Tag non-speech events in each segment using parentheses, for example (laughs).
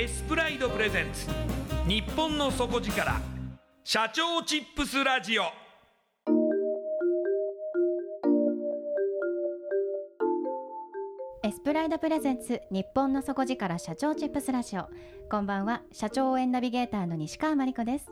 エスプライドプレゼンツ。日本の底力。社長チップスラジオ。エスプライドプレゼンツ日本の底力社長チップスラジオ。こんばんは社長応援ナビゲーターの西川真理子です。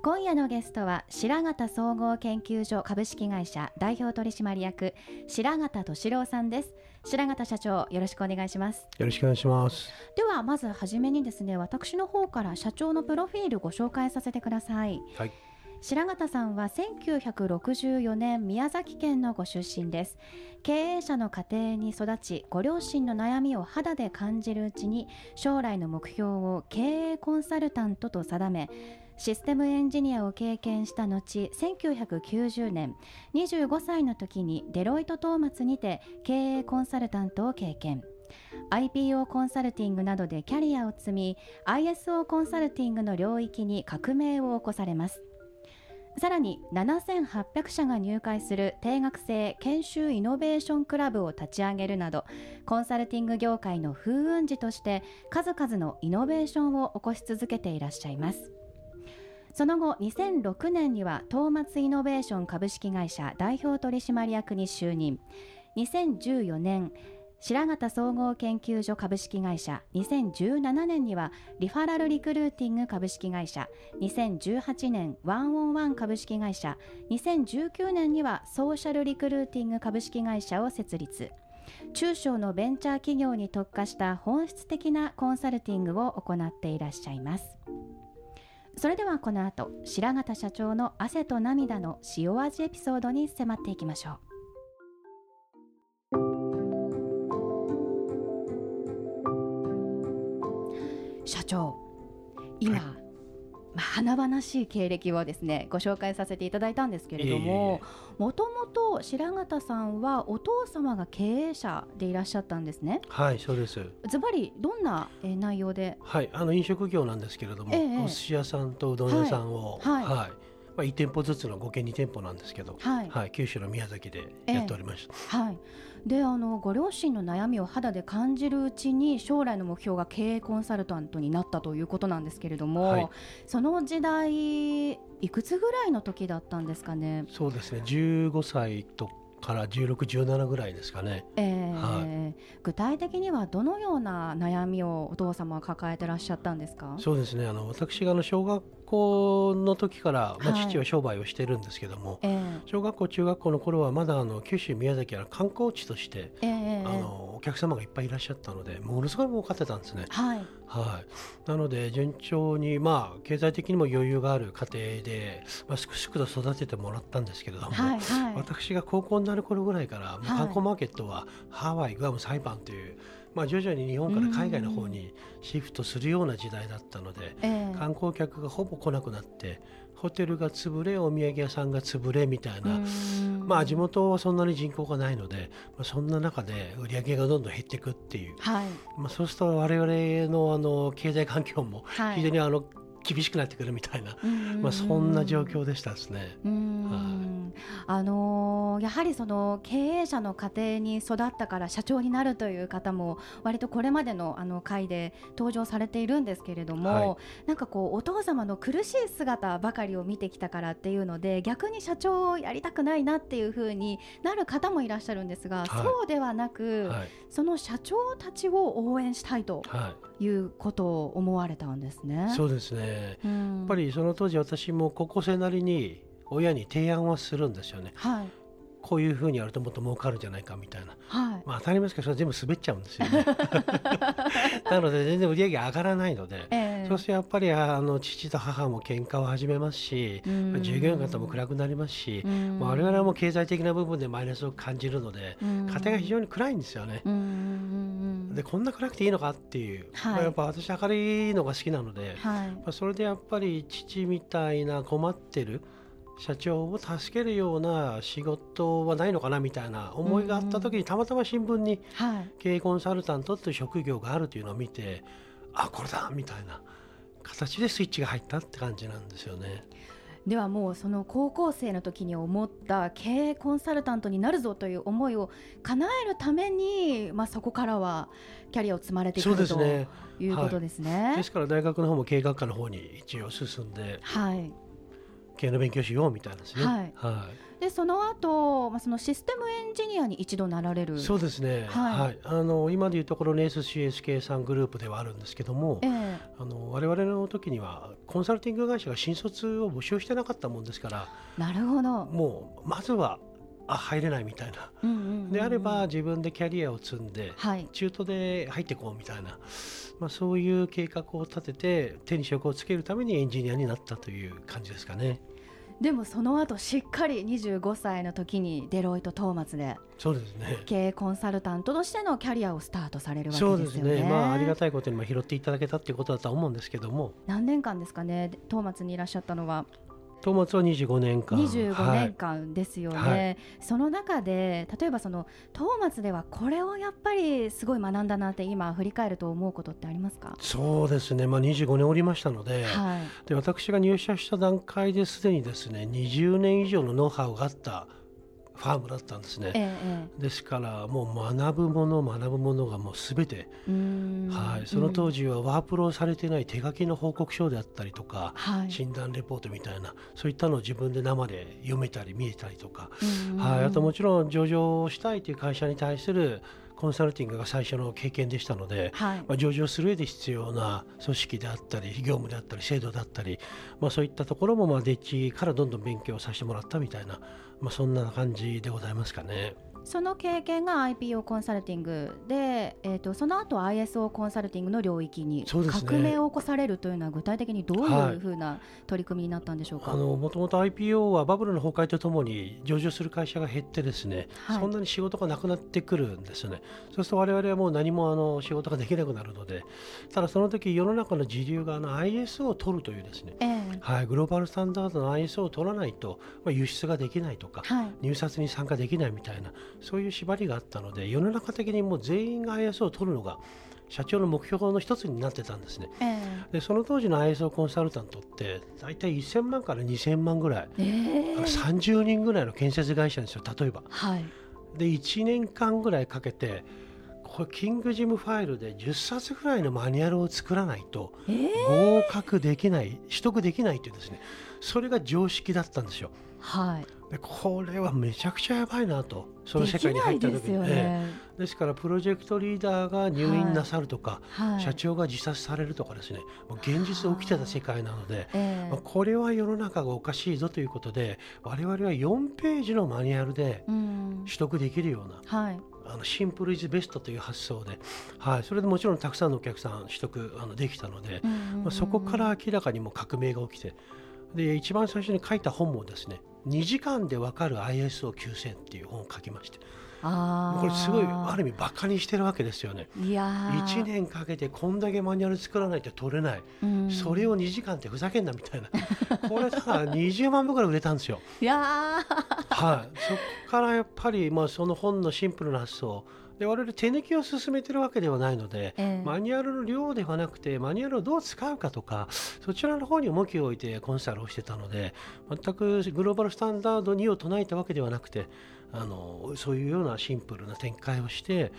今夜のゲストは白形総合研究所株式会社代表取締役白形敏郎さんです。白形社長よろしくお願いします。よろしくお願いします。ではまずはじめにですね私の方から社長のプロフィールご紹介させてください。はい。白形さんは1964年宮崎県のご出身です。経営者の家庭に育ちご両親の悩みを肌で感じるうちに将来の目標を経営コンサルタントと定めシステムエンジニアを経験した後1990年25歳の時にデロイト・トーマツにて経営コンサルタントを経験。IPO コンサルティングなどでキャリアを積み ISO コンサルティングの領域に革命を起こされます。さらに7800社が入会する定額制研修イノベーションクラブを立ち上げるなどコンサルティング業界の風雲児として数々のイノベーションを起こし続けていらっしゃいます。その後2006年にはトーマツイノベーション株式会社代表取締役に就任。2014年白形総合研究所株式会社。2017年にはリファラルリクルーティング株式会社。2018年ワンオンワン株式会社。2019年にはソーシャルリクルーティング株式会社を設立。中小のベンチャー企業に特化した本質的なコンサルティングを行っていらっしゃいます。それではこの後白形社長の汗と涙の塩味エピソードに迫っていきましょう。社長今、はい、華々しい経歴をですねご紹介させていただいたんですけれどももともと白形さんはお父様が経営者でいらっしゃったんですね。はいそうです。ズバリどんなえー内容で？はいあの飲食業なんですけれども、ええお寿司屋さんとうどん屋さんを。はい。はいまあ、1店舗ずつの合計2店舗なんですけど、はい。九州の宮崎でやっておりました、はい、であのご両親の悩みを肌で感じるうちに将来の目標が経営コンサルタントになったということなんですけれども、はい。その時代いくつぐらいの時だったんですかね？そうですね。15歳とから1617ぐらいですかね。えーは具体的にはどのような悩みをお父様は抱えてらっしゃったんですか？そうですね。あの私があの小学校の時から、まあ、はい。父は商売をしてるんですけども、えー小学校中学校の頃はまだあの九州宮崎は観光地として、えーあのお客様がいっぱいいらっしゃったのでものすごい儲かってたんですね。はい。はい、なので順調にまあ経済的にも余裕がある家庭で、まあ、すくすくと育ててもらったんですけれども、はいはい。私が高校になる頃ぐらいから、もうはい。観光マーケットはハワイグアム裁判という、まあ、徐々に日本から海外の方にシフトするような時代だったので、ええ。観光客がほぼ来なくなってホテルが潰れお土産屋さんが潰れみたいな、うん。まあ地元はそんなに人口がないので、まあ、そんな中で売り上げがどんどん減っていくっていう、はい。まあ、そうすると我々のあの経済環境もはい。非常にあの厳しくなってくるみたいな、うん。まあ、そんな状況でしたですね。うん。あのーやはりその経営者の家庭に育ったから社長になるという方も割とこれまでのあの回で登場されているんですけれども、はい。なんかこうお父様の苦しい姿ばかりを見てきたからっていうので逆に社長をやりたくないなっていう風になる方もいらっしゃるんですが、はい。そうではなく、はい。その社長たちを応援したいと。はいいうことを思われたんですね。そうですね。ややっぱりその当時私も高校生なりに親に提案はするんですよね。はいこういうふうにやるともっと儲かるんじゃないかみたいな、はい。まあ、当たり前ですけどそれ全部滑っちゃうんですよね。(laughs) (laughs) なので全然売り上げ上がらないので、ええ。そうするとやっぱりあの父と母も喧嘩を始めますし、従業員方も暗くなりますし、うん。まあ、我々はもう経済的な部分でマイナスを感じるので、うん。家庭が非常に暗いんですよね。でこんな暗くていいのかっていう、はい。まあやっぱ私明るいのが好きなので、はい。まあ、それでやっぱり父みたいな困ってる社長を助けるような仕事はないのかなみたいな思いがあった時にたまたま新聞にはい。経営コンサルタントという職業があるというのを見てあこれだみたいな形でスイッチが入ったって感じなんですよね。ではもうその高校生の時に思った経営コンサルタントになるぞという思いを叶えるために、まあ、そこからはキャリアを積まれていくそうるということですね。ですから大学の方も経営学科の方に一応進んで。はい、経営の勉強しようみたいなですね。はい。はでその後、まあそのシステムエンジニアに一度なられる。い、そうですね、はい。はい。あの今でいうところの SCSK さんグループではあるんですけども、ええ。あの我々の時にはコンサルティング会社が新卒を募集してなかったもんですからなるほど。もうまずはあ入れないみたいな。うんうんうんうん。であれば自分でキャリアを積んではい。中途で入っていこうみたいな、まあ、そういう計画を立てて手に職をつけるためにエンジニアになったという感じですかね。でもその後しっかり25歳の時にデロイト・トーマツでそうですね。経営コンサルタントとしてのキャリアをスタートされるわけそうですですよね。ね、まあ、ありがたいことにまあ拾っていただけたっていうことだとは思うんですけども。何年間ですかねトーマツにいらっしゃったのはトーマツは25年間。25はい年間ですよね、はい。その中で例えばそのトーマツではこれをやっぱりすごい学んだなって今振り返ると思うことってありますか？そうですね、まあ、25年おりましたので,、はい。で私が入社した段階ですでにですね20年以上のノウハウがあったファームだったんですね。えええですからもう学ぶもの学ぶものがもうすべて、はい、その当時、時はワープロされてない手書きの報告書であったりとか、はい。診断レポートみたいなそういったのを自分で生で読めたり見えたりとか、うん。はい、あともちろん上場したいという会社に対するコンサルティングが最初の経験でしたので、はい。まあ、上場する上で必要な組織であったり業務であったり制度であったり、まあ、そういったところもまあデッチからどんどん勉強させてもらったみたいな、まあ、そんな感じでございますかね。その経験が IPO コンサルティングで、えー、とその後 ISO コンサルティングの領域に革命を起こされるというのは具体的にどうはいいうふうな取り組みになったんでしょうか？あのもともと IPO はバブルの崩壊とともに上場する会社が減ってですね、はい。そんなに仕事がなくなってくるんですよね。そうすると我々はもう何もあの仕事ができなくなるのでただその時世の中の時流があの ISO を取るというですねええ。はい、グローバルスタンダードの ISO を取らないと、まあ、輸出ができないとか、はい。入札に参加できないみたいなそういう縛りがあったので世の中的にもう全員が ISO を取るのが社長の目標の一つになってたんですね。えでその当時の ISO コンサルタントって大体1000万から2000万ぐらい、ええ。あの30人ぐらいの建設会社ですよ例えば。はい。で1年間ぐらいかけてこれキングジムファイルで10冊ぐらいのマニュアルを作らないとええ。合格できない取得できないというですね。それが常識だったんですよ。はいでこれはめちゃくちゃやばいなとその世界に入った時に。えね、えですからプロジェクトリーダーが入院なさるとか、はい。社長が自殺されるとかですね。現実起きてた世界なので、これは世の中がおかしいぞということで我々は4ページのマニュアルでうん。取得できるようなはい。あのシンプルイズベストという発想で、はい、それでもちろんたくさんのお客さん取得あのできたので、まあ、そこから明らかにも革命が起きてで一番最初に書いた本もですね2時間でわかる ISO9000 っていう本を書きまして。これすごいある意味バカにしてるわけですよね。いや1年かけてこんだけマニュアル作らないと取れない、うん、それを2時間ってふざけんなみたいな。これただ20万部ぐらい売れたんですよ。いやはい、そこからやっぱり、まあ、その本のシンプルな発想で我々手抜きを進めてるわけではないので、えー、マニュアルの量ではなくてマニュアルをどう使うかとかそちらの方に重きを置いてコンサルをしてたので全くグローバルスタンダード2を唱えたわけではなくてあのそういうようなシンプルな展開をして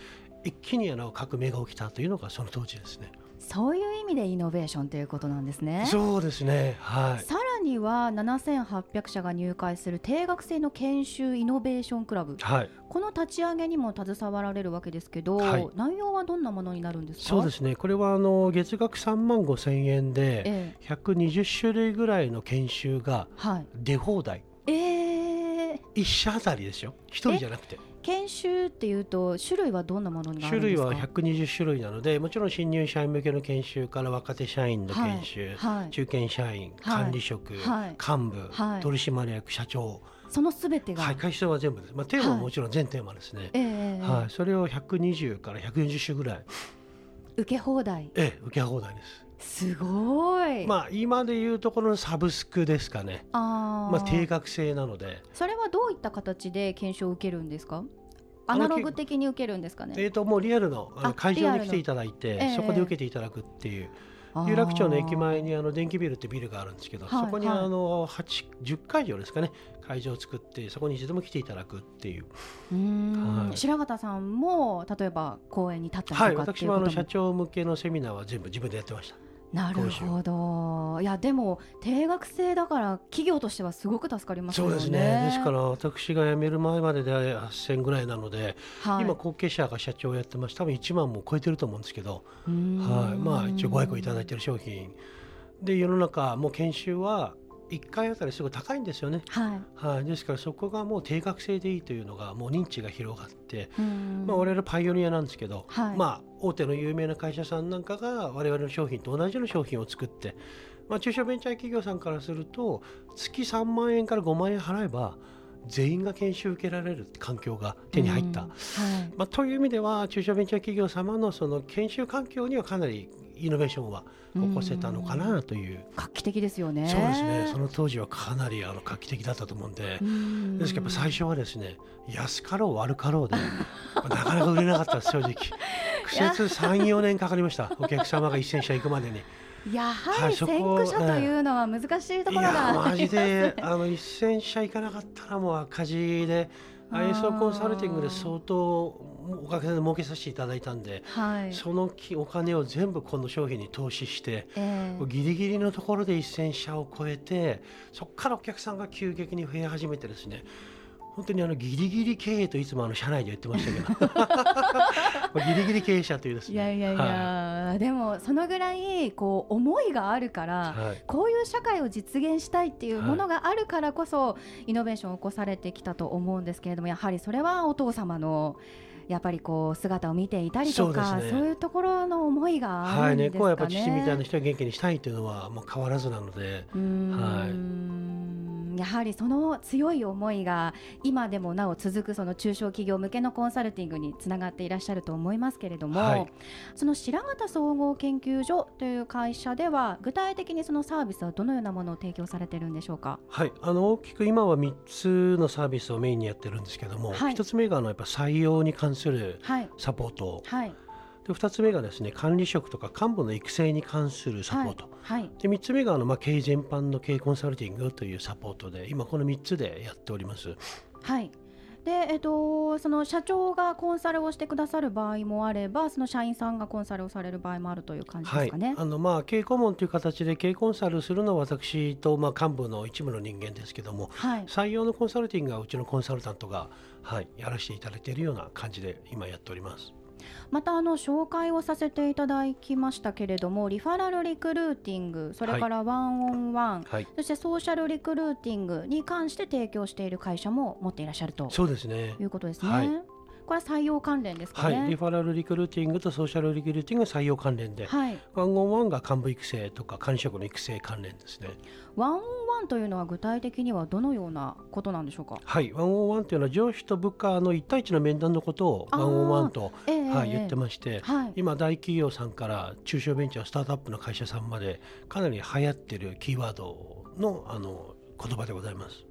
一気にあの革命が起きたというのがその当時ですね。そういう意味でイノベーションということなんですね。そうですね。はい。さらには7800社が入会する定額制の研修イノベーションクラブ。はい。この立ち上げにも携わられるわけですけど、はい、内容はどんなものになるんですか？そうですね。これはあの月額3万5千円で120種類ぐらいの研修が出放題。ええー。一社あたりですよ。一人じゃなくて。研修っていうと種類はどんなものに種類は120種類なのでもちろん新入社員向けの研修から若手社員の研修、はいはい、中堅社員、管理職、はい、幹部、取締役社長。そのすべてが、はい、会社は全部です、まあ、テーマはもちろん全テーマですね、はい、それを120から140種ぐらい。受け放題。ええ受け放題ですすごい。まあ今でいうところのサブスクですかね。あまあ定額制なので。それはどういった形で検証を受けるんですか？アナログ的に受けるんですかね？えっ、ー、ともうリアルの会場に来ていただいて、えー、そこで受けていただくっていう。有楽町の駅前にあの電気ビルってビルがあるんですけど、そこにあの八十会場ですかね会場を作ってそこに一度も来ていただくっていう。はい、白形さんも例えば公演に立ったりとかはい、私もあの社長向けのセミナーは全部自分でやってました。なるほど。いやでも定額制だから企業としてはすごく助かります、ね、そうですね。ですから私が辞める前までで8000ぐらいなので、はい、今後継者が社長をやってます。多分1万も超えてると思うんですけど。はい。まあ一応ご愛顧いただいてる商品。で世の中もう研修は1回あたりすごい高いんですよね、はい。はい、ですからそこがもう定額制でいいというのがもう認知が広がって、まあ、我々パイオニアなんですけど、はい、まあ、大手の有名な会社さんなんかが我々の商品と同じような商品を作って、まあ、中小ベンチャー企業さんからすると月3万円から5万円払えば全員が研修受けられる環境が手に入った、はい。まあ、という意味では中小ベンチャー企業様のその研修環境にはかなりイノベーションは起こせたのかなという。画期的ですよね。そうですね。その当時はかなりあの画期的だったと思うんで。ですけど最初はですね安かろう悪かろうで (laughs) なかなか売れなかったです正直。(laughs) 苦節34年かかりました。お客様が1000社行くまでに。やはり先駆者というのは難しいところが、マジであの1000社行かなかったらもう赤字で ISO コンサルティングで相当おかげで儲けさせていただいたんで、はい、そのお金を全部この商品に投資して、えー、ギリギリのところで1000社を超えてそこからお客さんが急激に増え始めてですね本当にあのギリギリ経営といつもあの社内で言ってましたけど。(laughs) ギリギリ経営者というですね。いやいやいや、はい、でもそのぐらいこう思いがあるから、はい、こういう社会を実現したいっていうものがあるからこそ、はい、イノベーションを起こされてきたと思うんですけれどもやはりそれはお父様のやっぱりこう姿を見ていたりとかそう、ね,、いうところの思いがあるんですかね。はい、ね、こうやっぱ父みたいな人を元気にしたいというのはもう変わらずなので。はいやはりその強い思いが今でもなお続くその中小企業向けのコンサルティングにつながっていらっしゃると思いますけれども、はい、その白形総合研究所という会社では具体的にそのサービスはどのようなものを提供されてるんでしょうか？はい。あの大きく今は3つのサービスをメインにやってるんですけども、はい、1つ目があのやっぱ採用に関するサポート、はい、で2つ目がですね管理職とか幹部の育成に関するサポート、はいはい、で3つ目があの、まあ、経営全般の経営コンサルティングというサポートで今この3つでやっております。はいでえっと、その社長がコンサルをしてくださる場合もあればその社員さんがコンサルをされる場合もあるという感じですかね。はい、あのまあ経営顧問という形で経営コンサルするのは私とまあ幹部の一部の人間ですけども、はい、採用のコンサルティングはうちのコンサルタントが、はい、やらせていただいているような感じで今やっております。またあの紹介をさせていただきましたけれどもリファラルリクルーティングそれからワンオンワン、はい、そしてソーシャルリクルーティングに関して提供している会社も持っていらっしゃると。そうですね。いうことですね。はいから採用関連ですかね、はい、リファラルリクルーティングとソーシャルリクルーティング採用関連で、はい、ワンオンワンが幹部育成とか管理職の育成関連ですね。ワンオンワンというのは具体的にはどのようなことなんでしょうか？はい。ワンオンワンというのは上司と部下の一対一の面談のことをワンオンワンと、えー、はい、言ってまして、はい、今大企業さんから中小ベンチャースタートアップの会社さんまでかなり流行ってるキーワードのあの言葉でございます。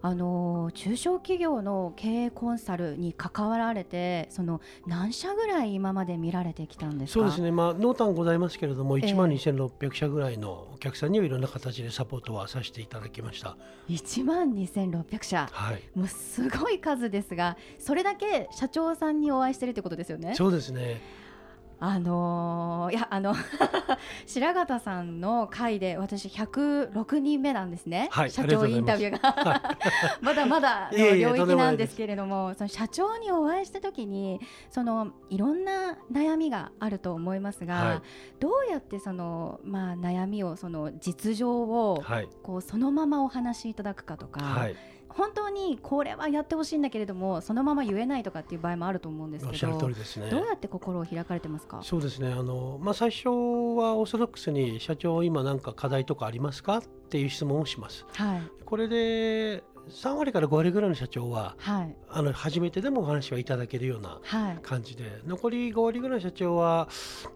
あの中小企業の経営コンサルに関わられてその何社ぐらい今まで見られてきたんですそうですね、まあ、濃淡ございますけれども、1万2600社ぐらいのお客さんにはいろんな形でサポートはさせていただきました。1万2600社、はい、もうすごい数ですがそれだけ社長さんにお会いしてるってことですよね？そうですねあのー、いやあの (laughs) 白形さんの回で私106人目なんですね、はい、社長インタビューが。(laughs) まだまだの領域なんですけれどもその社長にお会いした時にそのいろんな悩みがあると思いますが、はい、どうやってその、まあ、悩みをその実情を、こうそのままお話しいただくかとか。はい本当にこれはやってほしいんだけれどもそのまま言えないとかっていう場合もあると思うんですけど、ね、どうやって心を開かれてますか？そうですね。あの、まあ、最初はオーソドックスに社長今なんか課題とかありますか？っていう質問をします。はい、これで3割から5割ぐらいの社長は、はい、あの初めてでもお話はいただけるような感じで、はい、残り5割ぐらいの社長は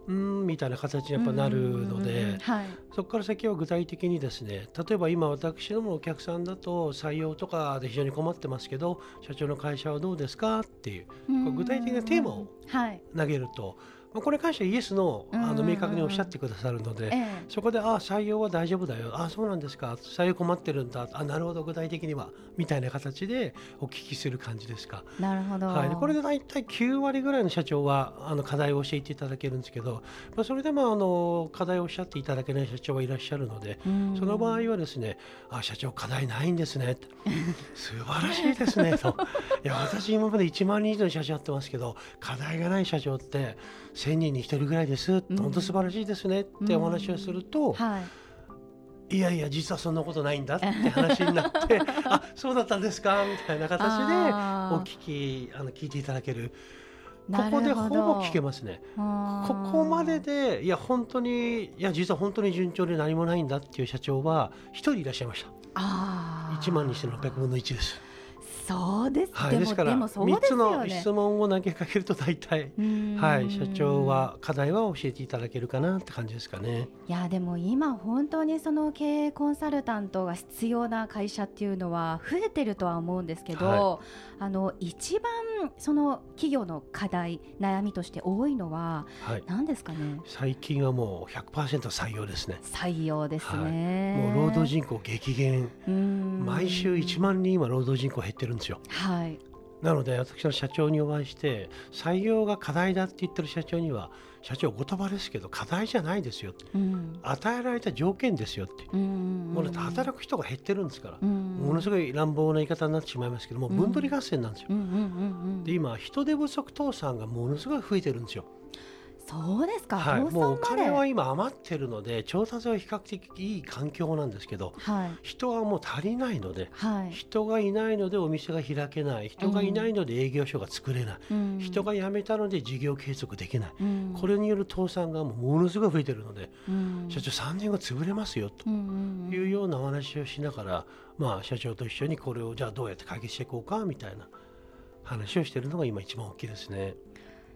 うんみたいな形にやっぱなるので、はい、そこから先は具体的にですね例えば今私どもお客さんだと採用とかで非常に困ってますけど社長の会社はどうですかっていう具体的なテーマを投げると。まあ、これに関してはイエスのあの明確におっしゃってくださるので、ええ、そこであ採用は大丈夫だよ。あそうなんですか。採用困ってるんだ。あなるほど。具体的には。みたいな形でお聞きする感じですか。なるほど、はい、これで大体9割ぐらいの社長はあの課題を教えていただけるんですけど、まあ、それでもあの課題をおっしゃっていただけない社長はいらっしゃるので、その場合はですねあ社長課題ないんですね。素晴らしいですね。と。いや私今まで1万人以上の社長やってますけど課題がない社長って1000人に1人ぐらいです、うん、本当素晴らしいですね。ってお話をすると、うん。はい、いやいや実はそんなことないんだって (laughs) 話になってあそうだったんですか？みたいな形でお聞きあの聞いていただける。ここでほぼ聞けますね。ここまででいや本当にいや実は本当に順調で何もないんだっていう社長は一人いらっしゃいました。1万2600分の1です。そうです、はい、ですから3つの質問を投げかけると大体、はい、社長は課題は教えていただけるかなって感じですかね。いやでも今本当にその経営コンサルタントが必要な会社っていうのは増えてるとは思うんですけど、はい、あの一番その企業の課題悩みとして多いのは何ですかね、最近はもう100%採用ですね。採用ですね、もう労働人口激減。毎週1万人今労働人口減ってるんですよ。はい、なので私の社長にお会いして採用が課題だって言ってる社長には社長お言葉ですけど課題じゃないですようん、与えられた条件ですよって、もう働く人が減ってるんですから、ものすごい乱暴な言い方になってしまいますけども分取り合戦なんですよ。で今人手不足倒産がものすごい増えてるんですよ。そうですか、はい、もうお金は今余ってるので調達は比較的いい環境なんですけど、はい、人はもう足りないので、はい、人がいないのでお店が開けない。人がいないので営業所が作れない、うん、人が辞めたので事業継続できない、うん、これによる倒産がもうものすごい増えてるので、うん、社長3年後潰れますよというようなお話をしながら、まあ、社長と一緒にこれをじゃあどうやって解決していこうかみたいな話をしているのが今一番大きいですね。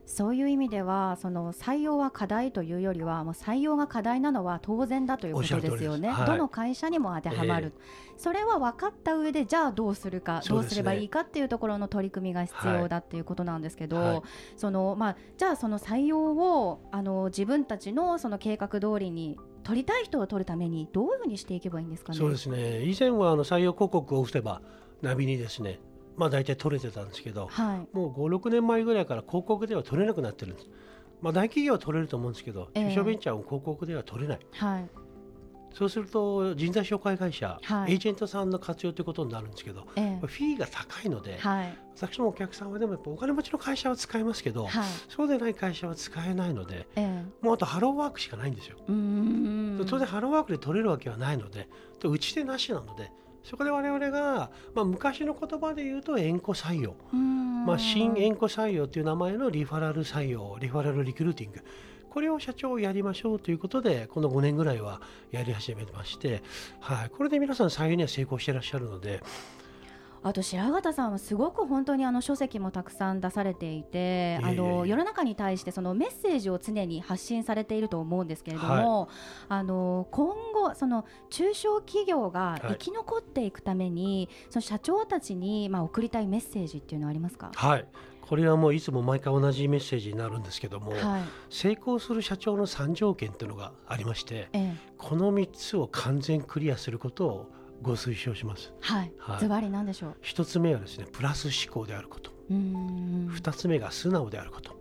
そういう意味ではその採用は課題というよりはもう採用が課題なのは当然だということですよね、はい、どの会社にも当てはまる、えー、それは分かった上でじゃあどうするか、どうすればいいかっていうところの取り組みが必要だっていうことなんですけど、はい、そのまあ、じゃあその採用をあの自分たちのその計画通りに取りたい人を取るためにどういうふうにしていけばいいんですかね？そうですね。以前はあの採用広告を打てばナビにですねまあ、大体取れてたんですけど、はい、もう56年前ぐらいから広告では取れなくなってるんです、まあ、大企業は取れると思うんですけど、中小ベンチャーも広告では取れない、はい、そうすると人材紹介会社、はい、エージェントさんの活用ということになるんですけど、えー、フィーが高いので、はい、私もお客さんはでもやっぱお金持ちの会社は使えますけど、はい、そうでない会社は使えないので、えー、もうあとハローワークしかないんですよ。当然ハローワークで取れるわけはないのでうちでなしなのでそこで我々が、まあ、昔の言葉で言うと縁故採用、まあ、新縁故採用という名前のリファラル採用リファラルリクルーティング。これを社長やりましょうということでこの5年ぐらいはやり始めまして、はい、これで皆さん採用には成功していらっしゃるのであと白形さんはすごく本当にあの書籍もたくさん出されていて、あの世の中に対してそのメッセージを常に発信されていると思うんですけれども、はい、あの今後その中小企業が生き残っていくために、はい、その社長たちにまあ送りたいメッセージっていうのはありますか？はい。これはもういつも毎回同じメッセージになるんですけども、はい、成功する社長の3条件というのがありまして、ええ、この3つを完全クリアすることをご推奨します。はい。ズバリ何でしょう？一つ目はですね、プラス思考であること。二つ目が素直であること。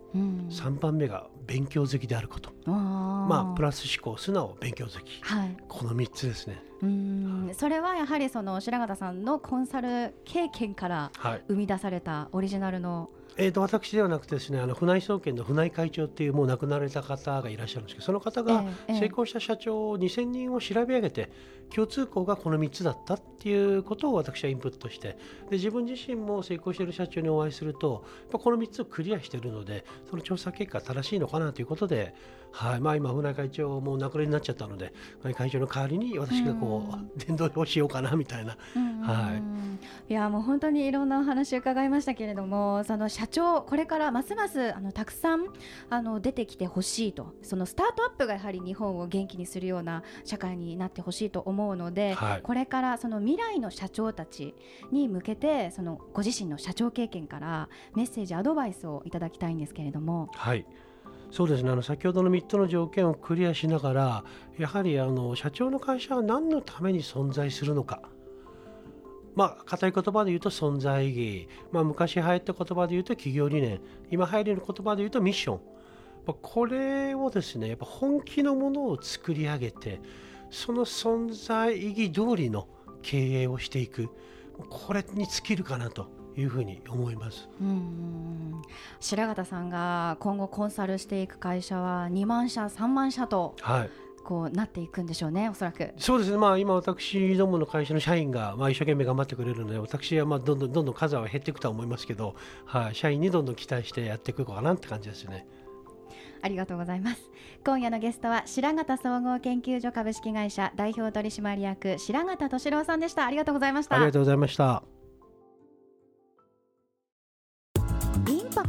三番目が勉強好きであること。まあプラス思考、素直、勉強好き。はい。この三つですね。うん、それはやはりその白形さんのコンサル経験から生み出されたオリジナルの、はいえーと、私ではなくてですねあの船井総研の船井会長っていうもう亡くなられた方がいらっしゃるんですけどその方が成功した社長2000人を調べ上げて共通項がこの3つだったっていうことを私はインプットしてで自分自身も成功している社長にお会いするとこの3つをクリアしているのでその調査結果正しいのかなということではい。まあ、今、船井会長も亡くなりになっちゃったので、船井会長の代わりに私がこう、(laughs) 伝道をしようかなみたいな、はい、いやもう本当にいろんなお話を伺いましたけれども、その社長、これからますますあのたくさんあの出てきてほしいと、そのスタートアップがやはり日本を元気にするような社会になってほしいと思うので、はい、これからその未来の社長たちに向けて、そのご自身の社長経験からメッセージ、アドバイスをいただきたいんですけれども。はいそうですね。あの先ほどの3つの条件をクリアしながらやはりあの社長の会社は何のために存在するのか。まあ、硬い言葉で言うと存在意義、まあ、昔流行った言葉で言うと企業理念。今流行りの言葉で言うとミッション。これをですねやっぱ本気のものを作り上げてその存在意義通りの経営をしていく。これに尽きるかなと。いうふうに思います。うん白形さんが今後コンサルしていく会社は2万社3万社と、はい、こうなっていくんでしょうね、おそらく。そうですね、まあ、今、私どもの会社の社員が、まあ、一生懸命頑張ってくれるので、私はまあどんどんどんどん数は減っていくとは思いますけど、はい、社員にどんどん期待してやっていくかなって感じですね。ありがとうございます。今夜のゲストは白形総合研究所株式会社代表取締役白形敏郎さんでした。ありがとうございました。ありがとうございました